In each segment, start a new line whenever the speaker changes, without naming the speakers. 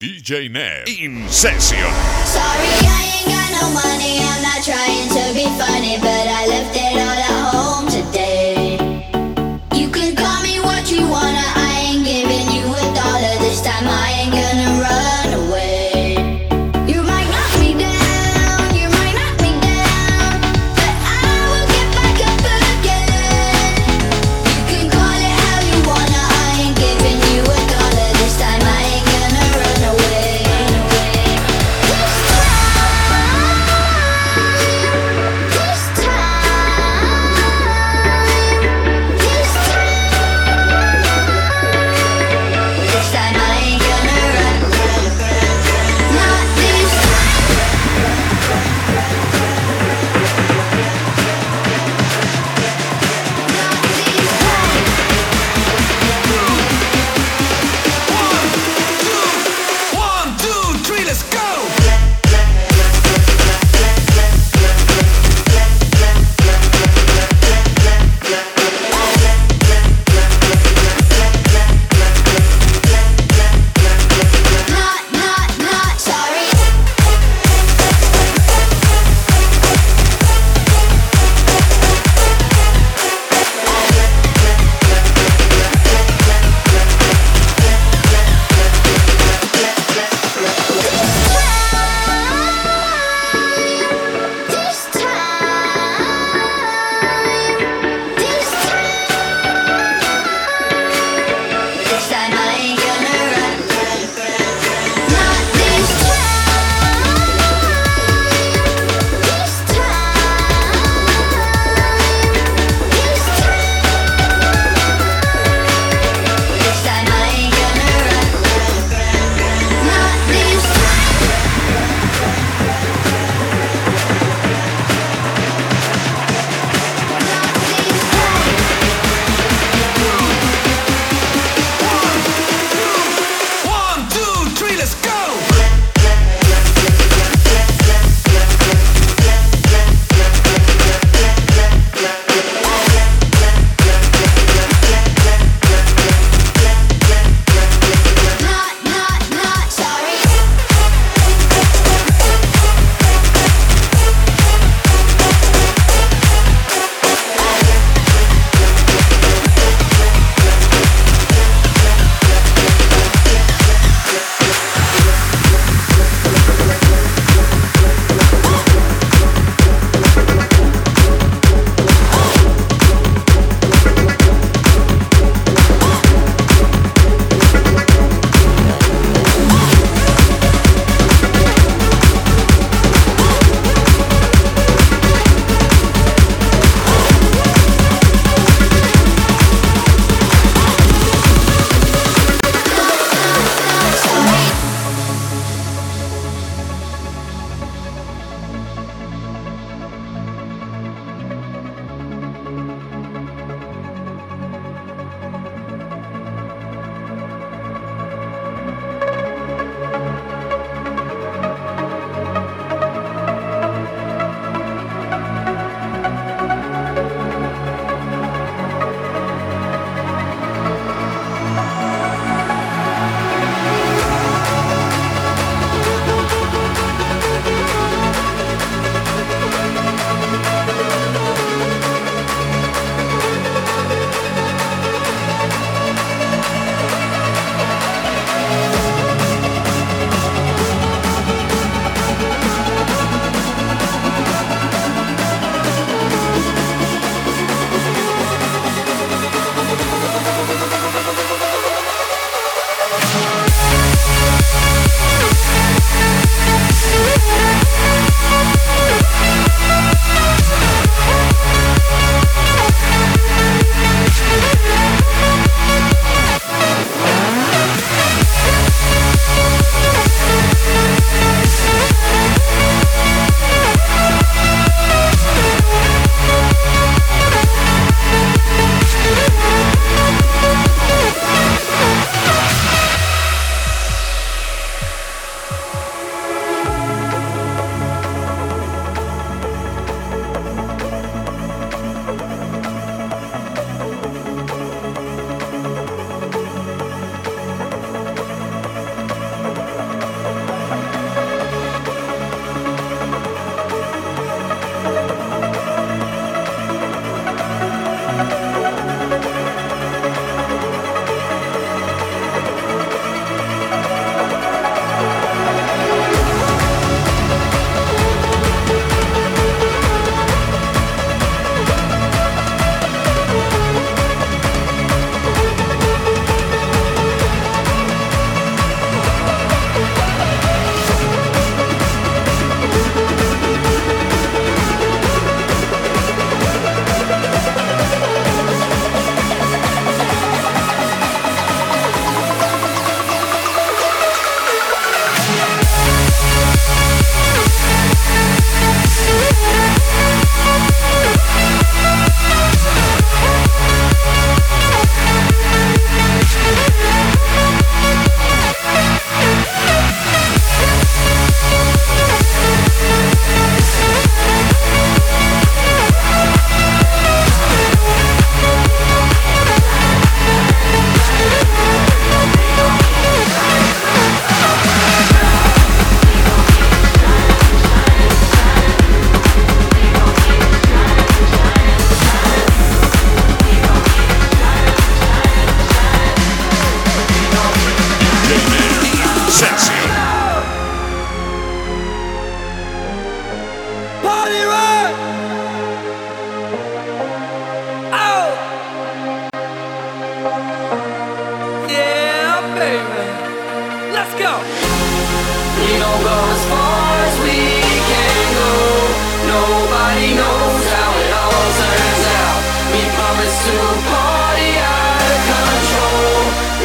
DJ Nev in session.
Sorry, I ain't got no money. I'm not trying to be funny, but I left it.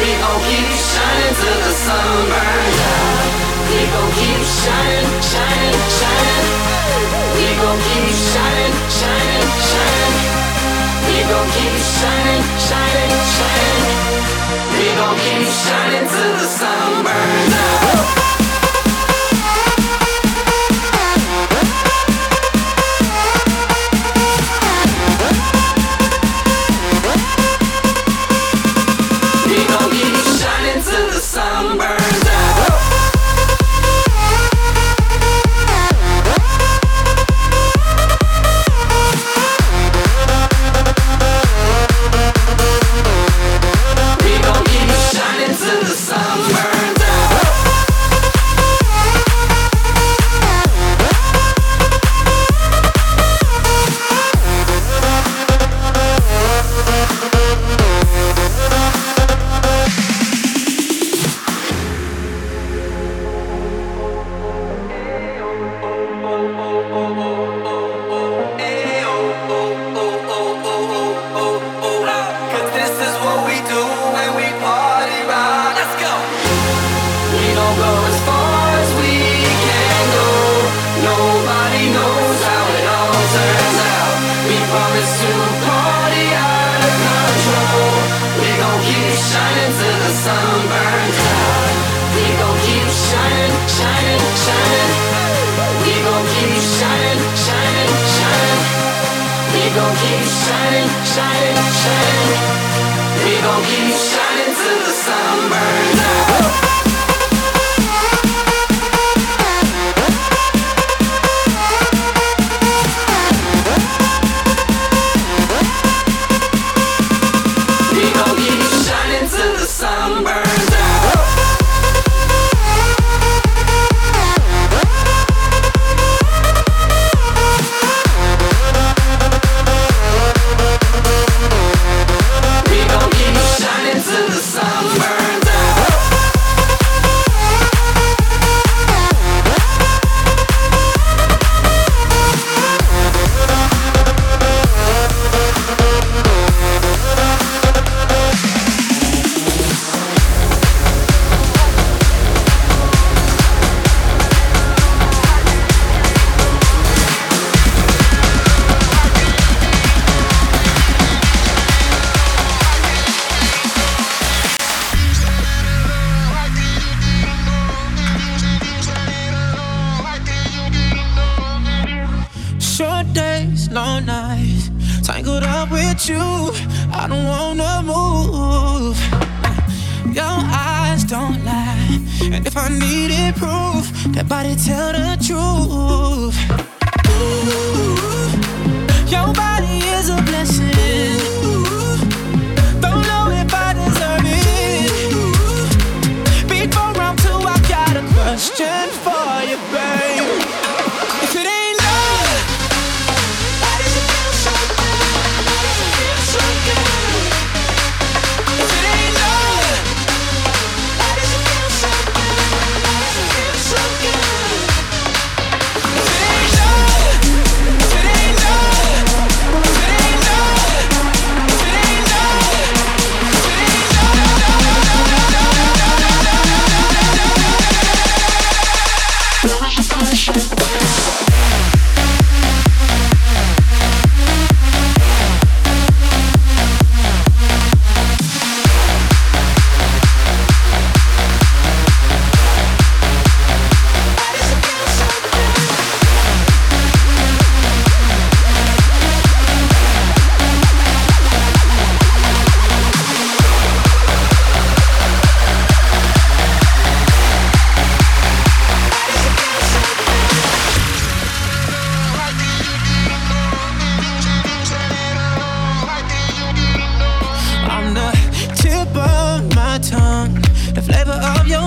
We gon' keep shining till the sun burns out. We gon' keep shining, shining, shining. We gon' keep shining, shining, shining. We gon' keep shining, shining, shining. We gon' keep shining till the sun burns out.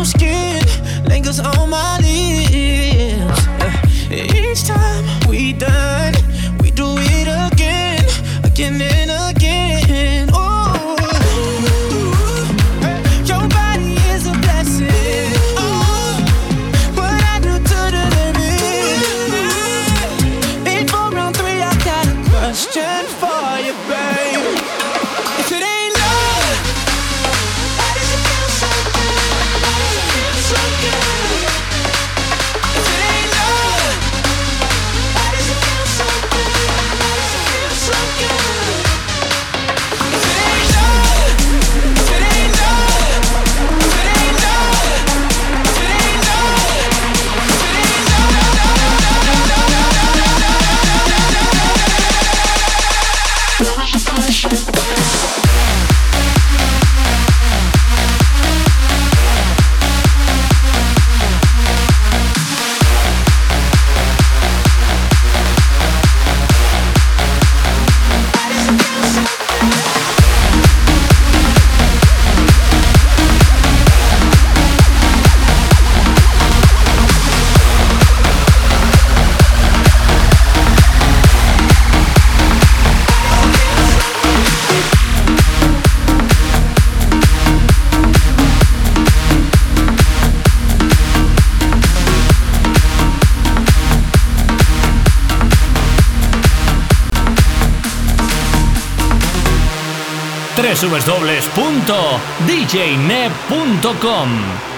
skin lingers on my lips. www.djneb.com.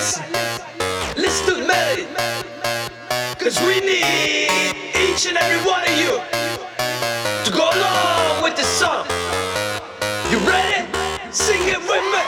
Listen to me. Cause we need each and every one of you to go along
with
the song. You ready? Sing it with me.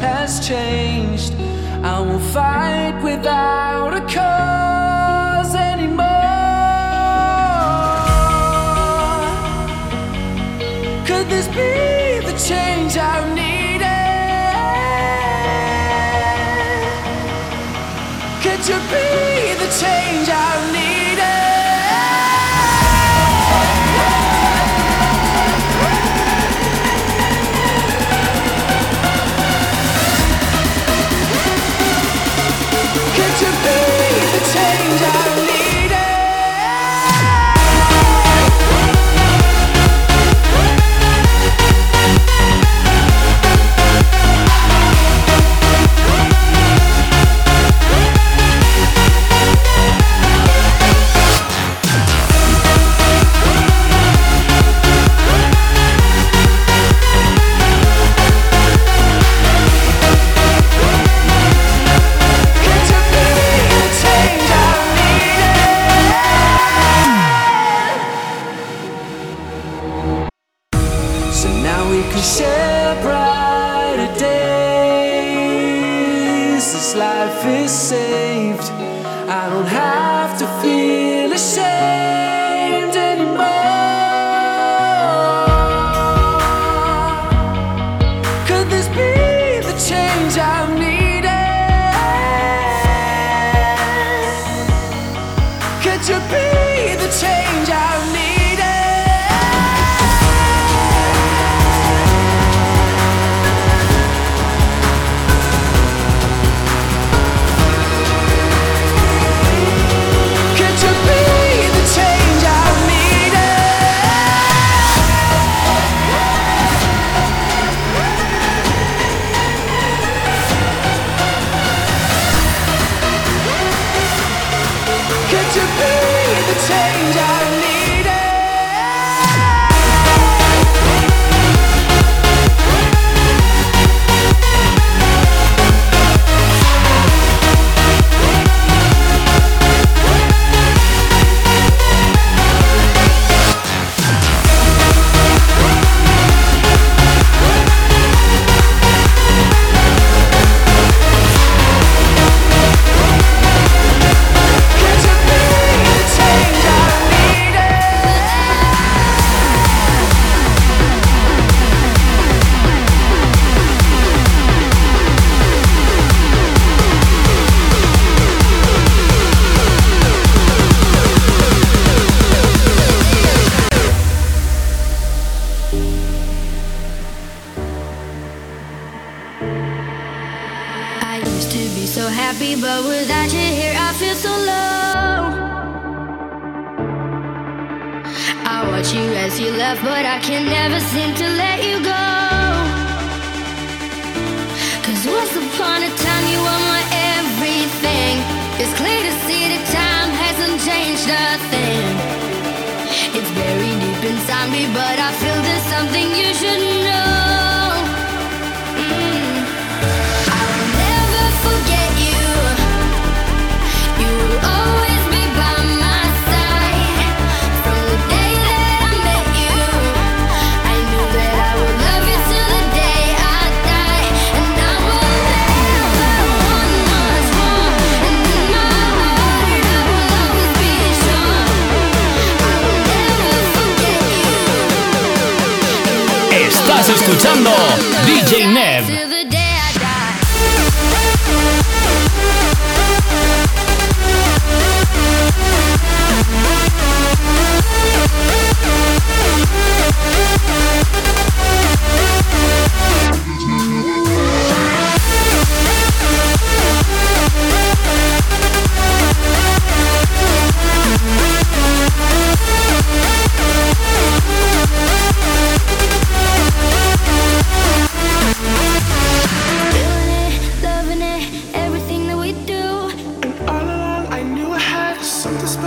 has changed. I won't fight without a cause anymore.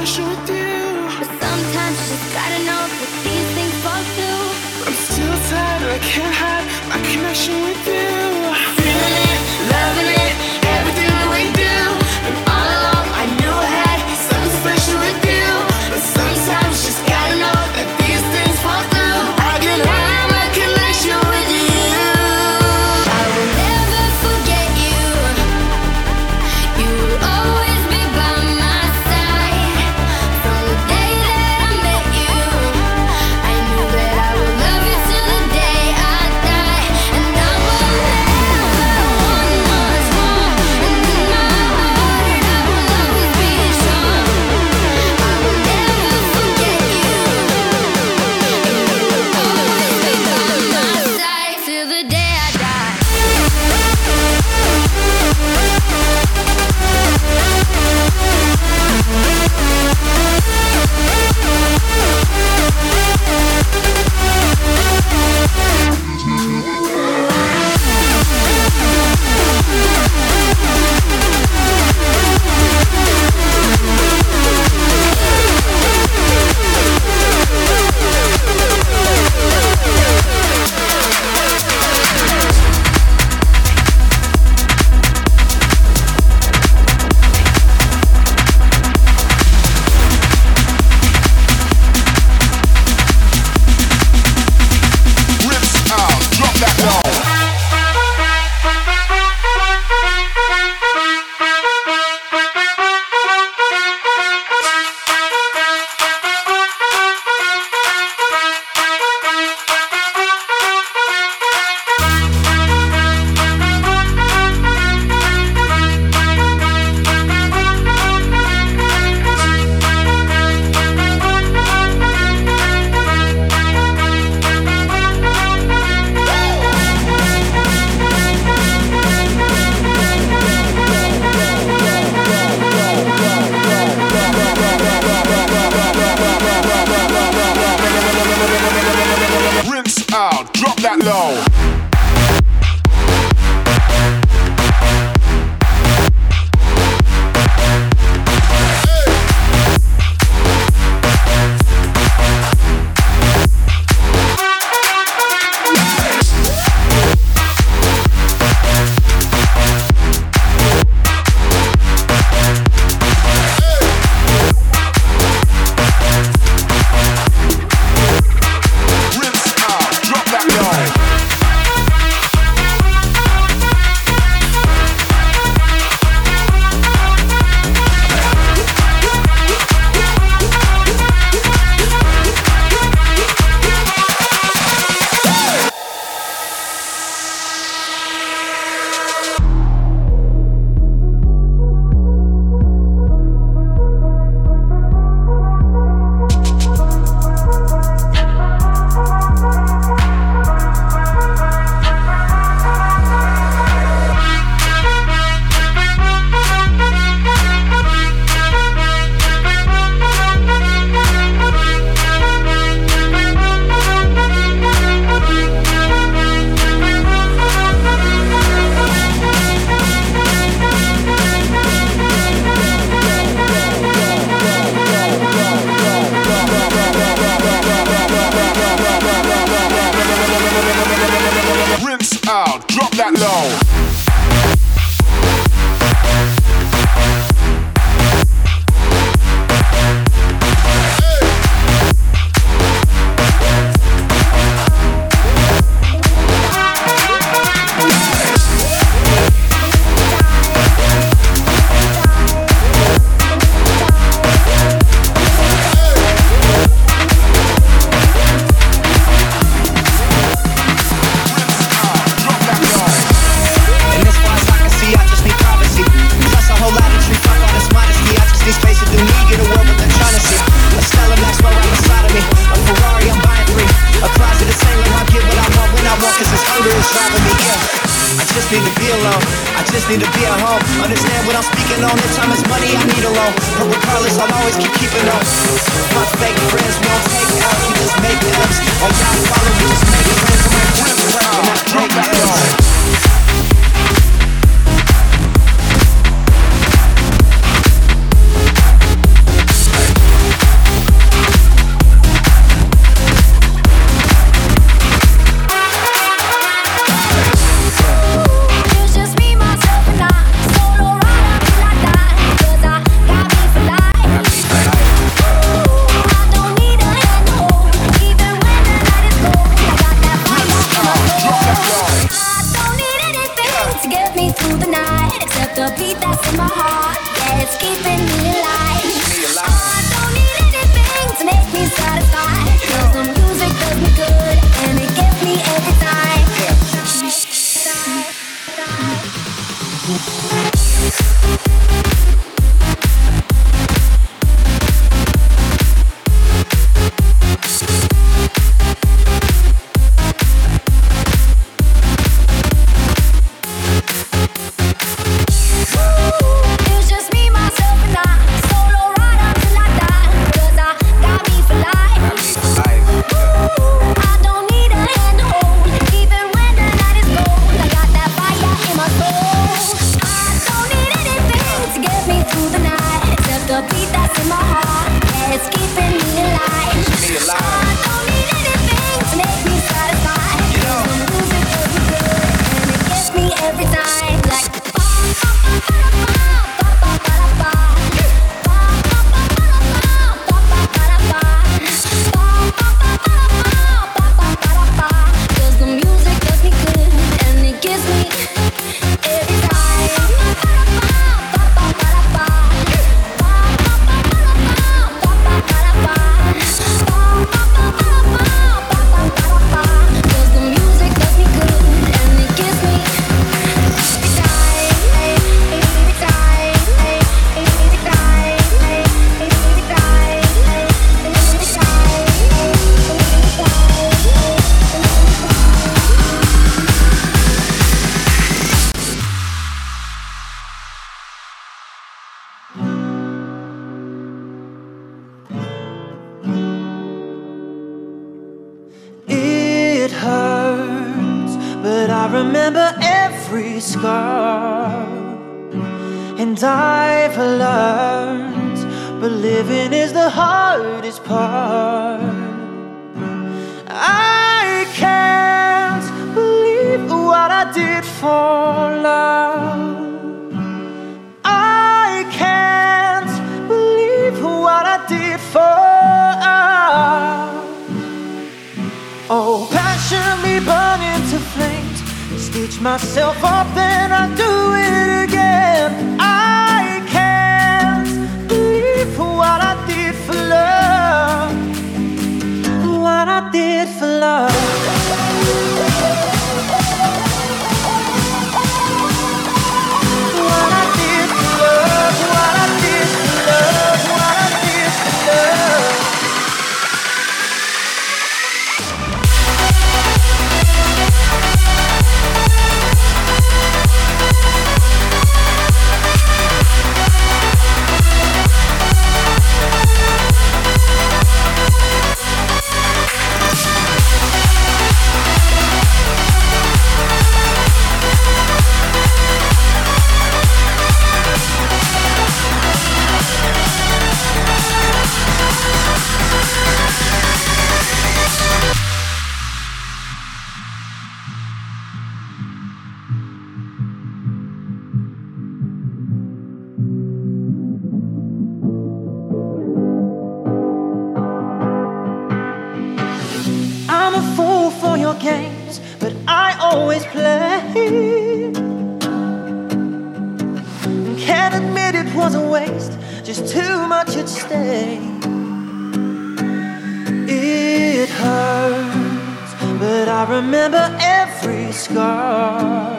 But sometimes you gotta know that these things fall through.
I'm still tired, I can't hide my connection with you.
Alone. I just need to be at home. Understand what I'm speaking on. This time is money, I need a loan. But regardless, I'll always keep keeping on. My fake friends, we don't take L's, we just make M's. All y'all follow, we just make friends. I'm like, we're proud, not take L's.
Every
scar. And I've learned, but living is the hardest part. I can't believe what I did for love. I can't believe what I did for love. Oh, passion me burn into flames. Stitch myself up, then I do it again. I can't believe what I did for love. What I did for love. Can't admit it was a waste, just too much at stake. It hurts, but I remember every scar.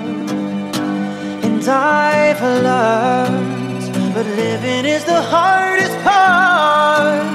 And I've learned, but living is the hardest part.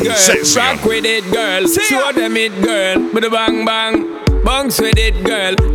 it,
girl.
Sexy.
Rock with it, girl. Show them it, girl. With a bang bang. Bounce with it, girl.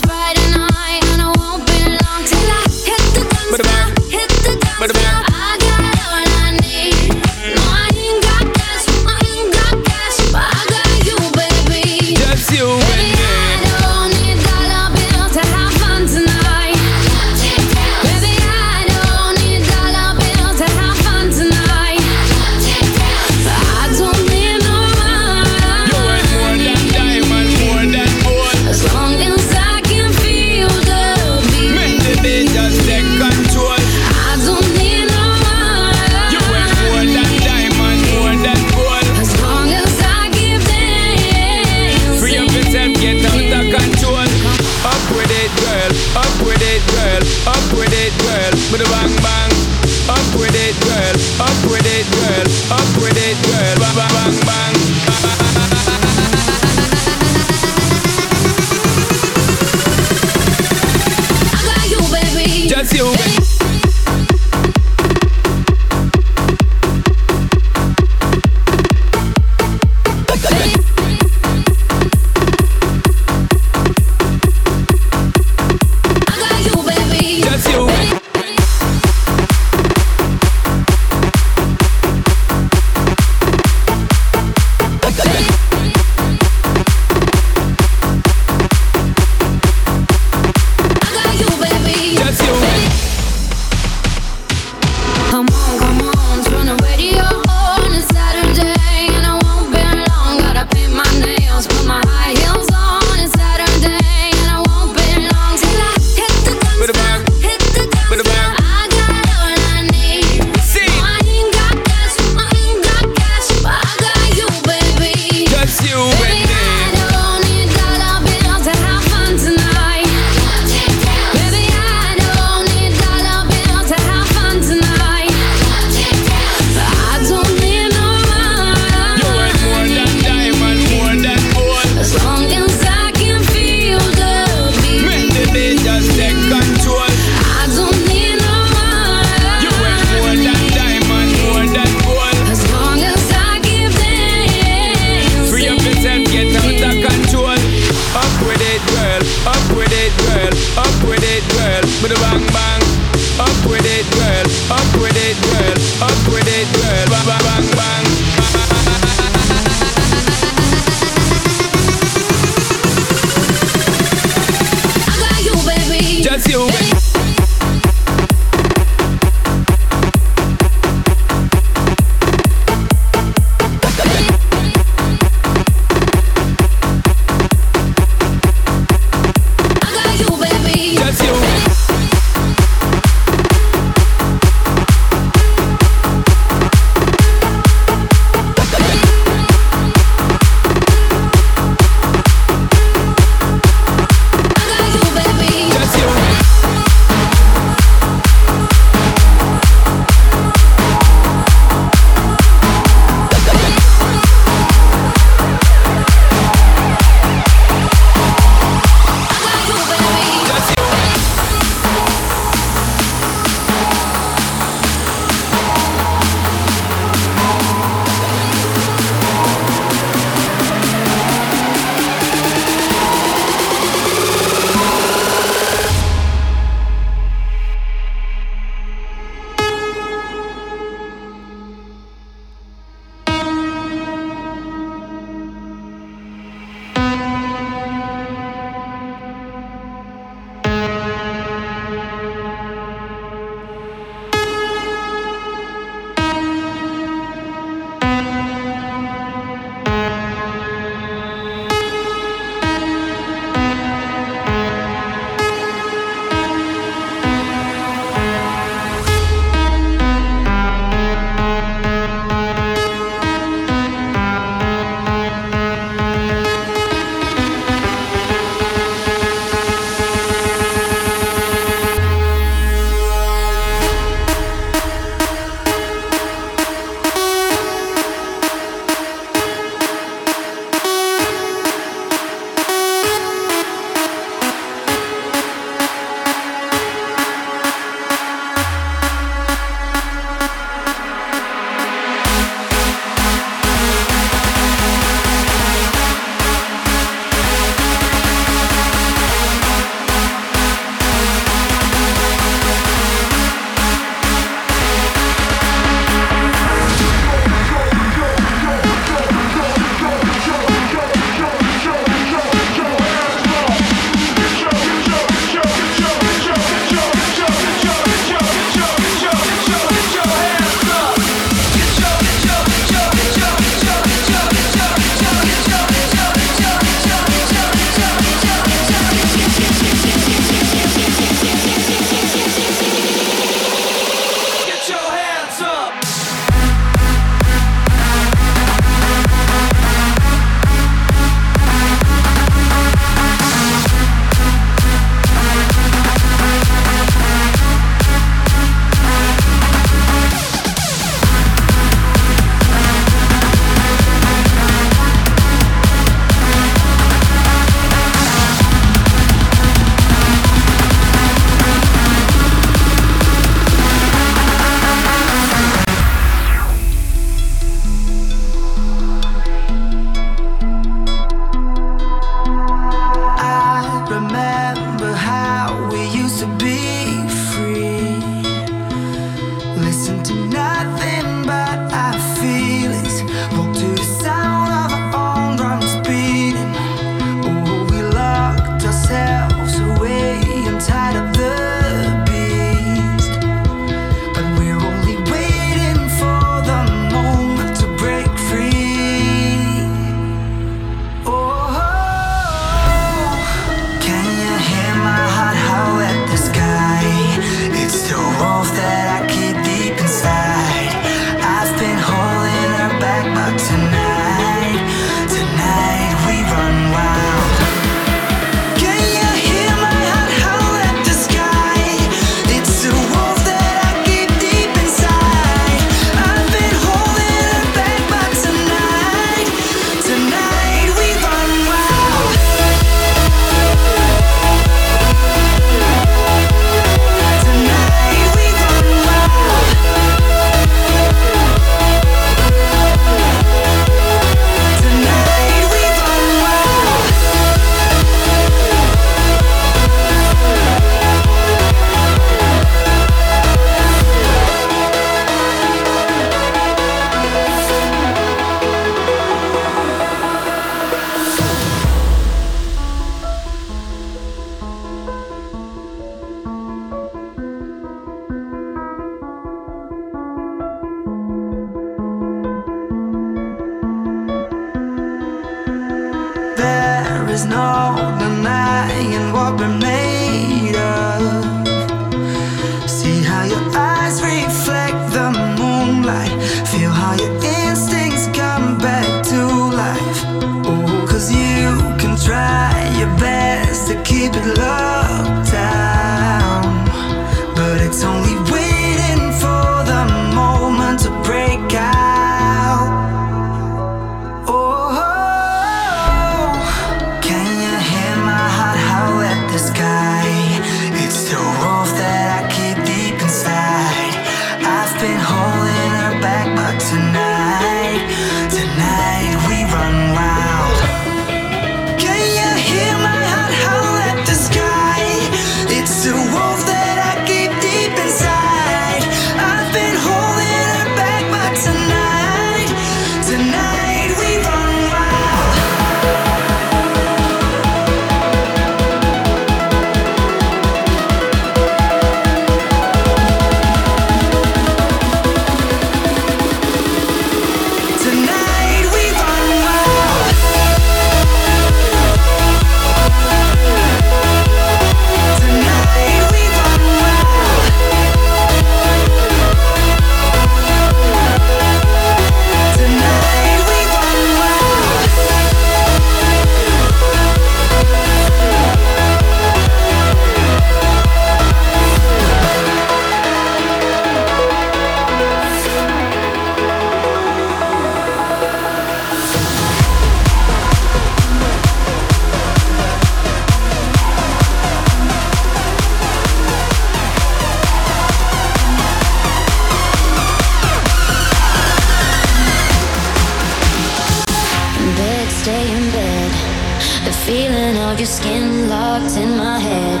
Feeling of your skin locked in my head.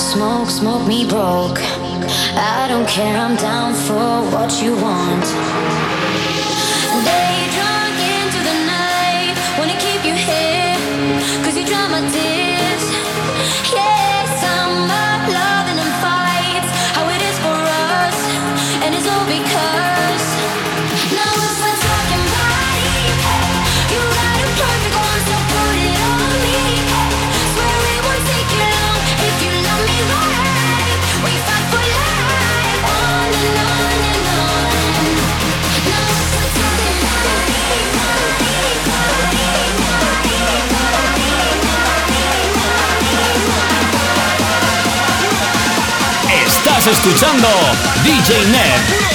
Smoke, smoke me broke. I don't care, I'm down for what you want. Day drunk into the night, wanna keep you here, cause you drown my tears.
Yeah. escuchando DJ Net.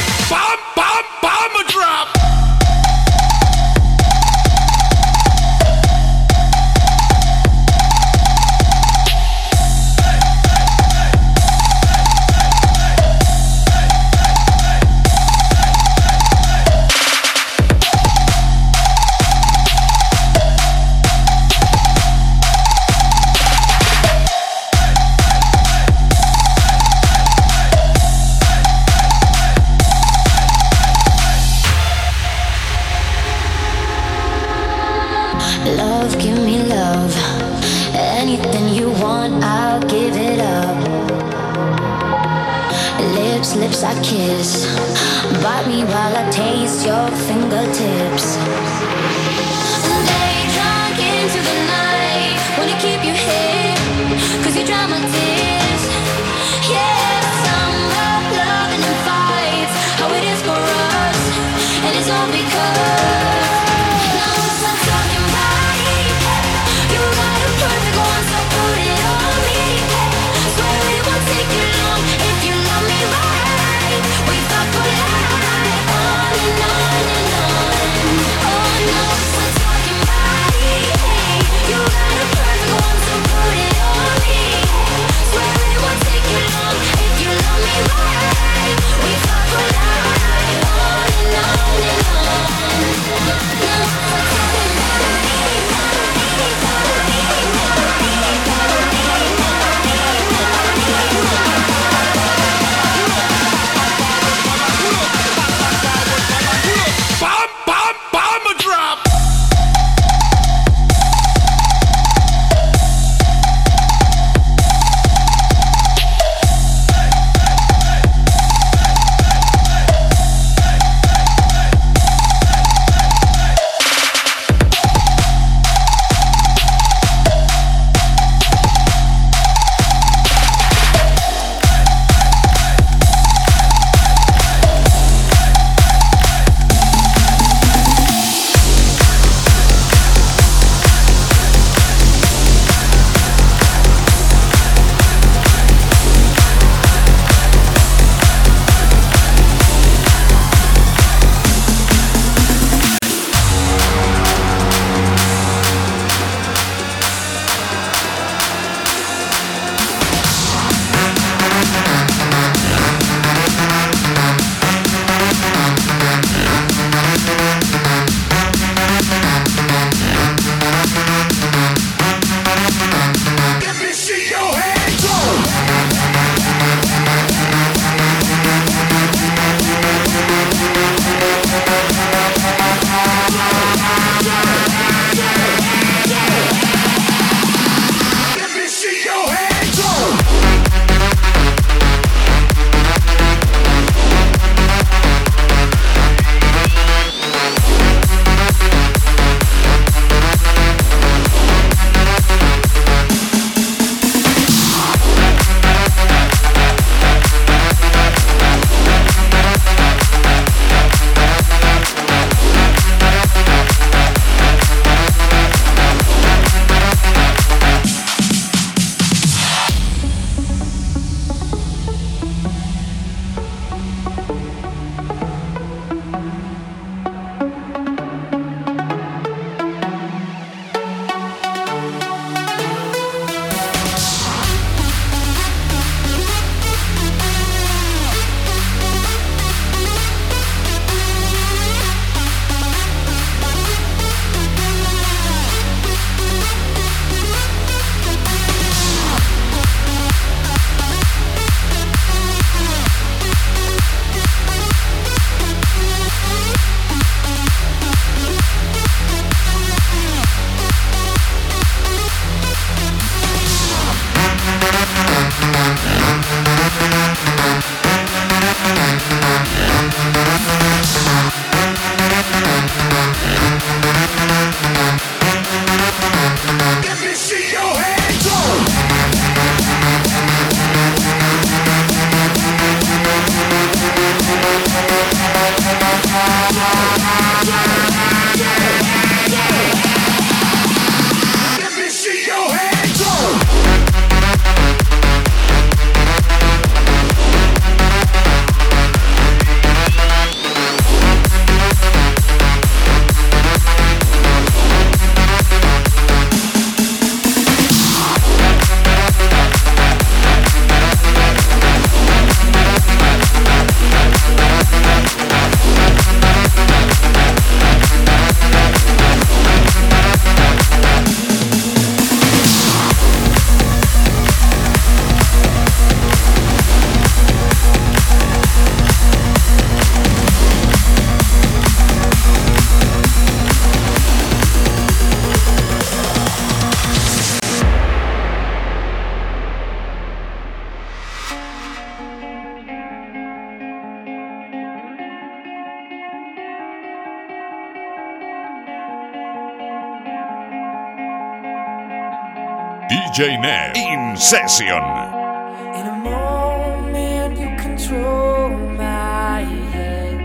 DJ Nev in session.
In a moment, you control my head.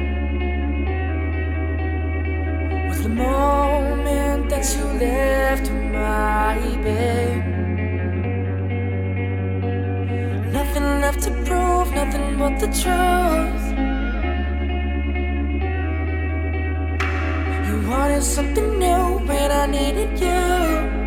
Was the moment that you left my bed. Nothing left to prove, nothing but the truth. You wanted something new when I needed you.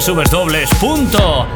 www.djne.com